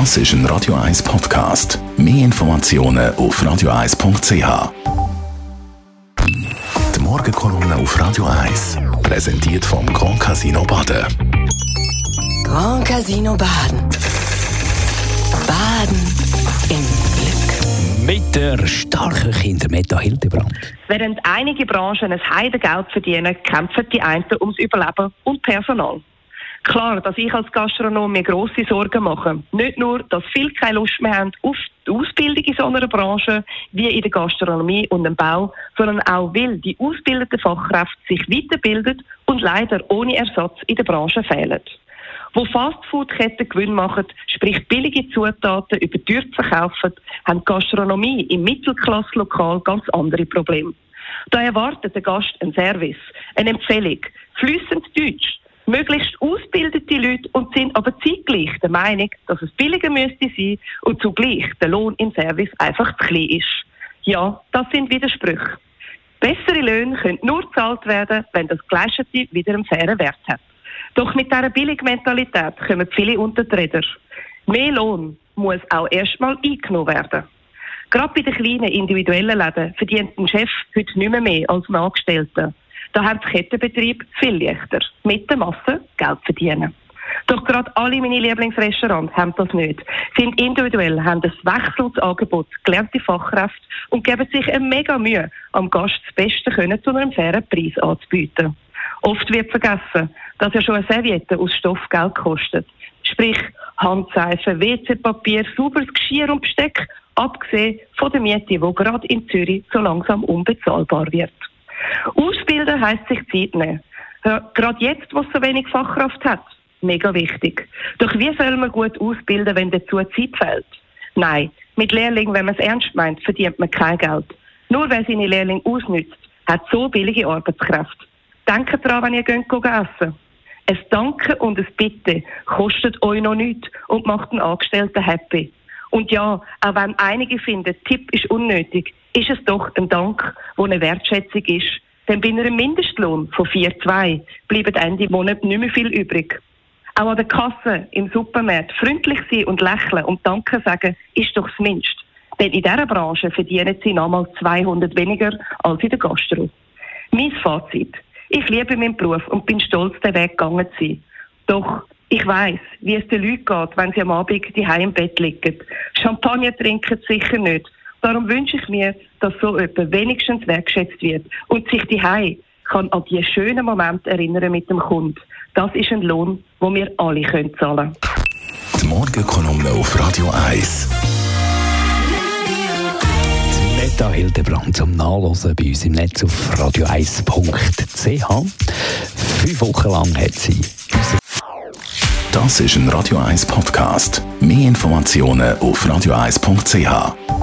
Das ist ein Radio 1 Podcast. Mehr Informationen auf radio1.ch. Die Morgenkolumne auf Radio 1 präsentiert vom Grand Casino Baden. Grand Casino Baden. Baden im Glück. Mit der starken Kindermeta Hildebrand. Während einige Branchen ein Heidengeld verdienen, kämpfen die einen ums Überleben und Personal. Klar, dass ich als Gastronom mir grosse Sorgen mache. Nicht nur, dass viele keine Lust mehr haben auf die Ausbildung in so einer Branche wie in der Gastronomie und dem Bau, sondern auch, weil die ausgebildeten Fachkräfte sich weiterbilden und leider ohne Ersatz in der Branche fehlen. Wo Fastfood-Ketten Gewinn machen, sprich billige Zutaten überteuert verkaufen, haben Gastronomie im Mittelklasslokal ganz andere Probleme. Da erwartet der Gast einen Service, eine Empfehlung, flüssend Deutsch, möglichst ausgebildete Leute und sind aber zeitgleich der Meinung, dass es billiger müsste sein und zugleich der Lohn im Service einfach zu klein ist. Ja, das sind Widersprüche. Bessere Löhne können nur gezahlt werden, wenn das Gleichete wieder einen fairen Wert hat. Doch mit dieser Billigmentalität kommen viele unter die Räder. Mehr Lohn muss auch erstmal eingenommen werden. Gerade bei den kleinen individuellen Läden verdient ein Chef heute nicht mehr, mehr als ein Angestellter. Da haben die Kettenbetriebe viel leichter, mit der Masse Geld verdienen. Doch gerade alle meine Lieblingsrestaurants haben das nicht, sind individuell, haben ein Wechselsangebot, gelernte Fachkräfte und geben sich eine mega Mühe, am Gast das Beste können zu einem fairen Preis anzubieten. Oft wird vergessen, dass ja schon eine Serviette aus Stoff Geld kostet. Sprich, Handseife, WC-Papier, sauberes Geschirr und Besteck, abgesehen von der Miete, die gerade in Zürich so langsam unbezahlbar wird. Ausbilden heisst sich Zeit nehmen. Gerade jetzt, wo es so wenig Fachkraft hat. Mega wichtig. Doch wie soll man gut ausbilden, wenn dazu Zeit fehlt? Nein, mit Lehrlingen, wenn man es ernst meint, verdient man kein Geld. Nur wer seine Lehrlinge ausnützt, hat so billige Arbeitskraft. Denkt daran, wenn ihr geht essen. Ein Danke und ein Bitte kostet euch noch nichts und macht den Angestellten happy. Und ja, auch wenn einige finden, Tipp ist unnötig, ist es doch ein Dank, wo eine Wertschätzung ist. Denn bei einem Mindestlohn von 4,2 bleibt Ende Monat nicht mehr viel übrig. Auch an der Kasse, im Supermarkt, freundlich sein und lächeln und Danke sagen, ist doch das Mindeste. Denn in dieser Branche verdienen sie nochmal 200 weniger als in der Gastro. Mein Fazit. Ich liebe meinen Beruf und bin stolz, den Weg gegangen zu sein. Doch ich weiß, wie es den Leuten geht, wenn sie am Abend die im Bett liegen. Champagner trinken sicher nicht, Darum wünsche ich mir, dass so etwas wenigstens wertschätzt wird und sich die Hai kann an die schönen Momente erinnern mit dem Kunden. Das ist ein Lohn, den wir alle können zahlen können. Die Morgenkolumne auf Radio 1. Meta Hildebrand zum Nachlesen bei uns im Netz auf radio1.ch. Fünf Wochen lang hat sie Das ist ein Radio 1 Podcast. Mehr Informationen auf radio1.ch.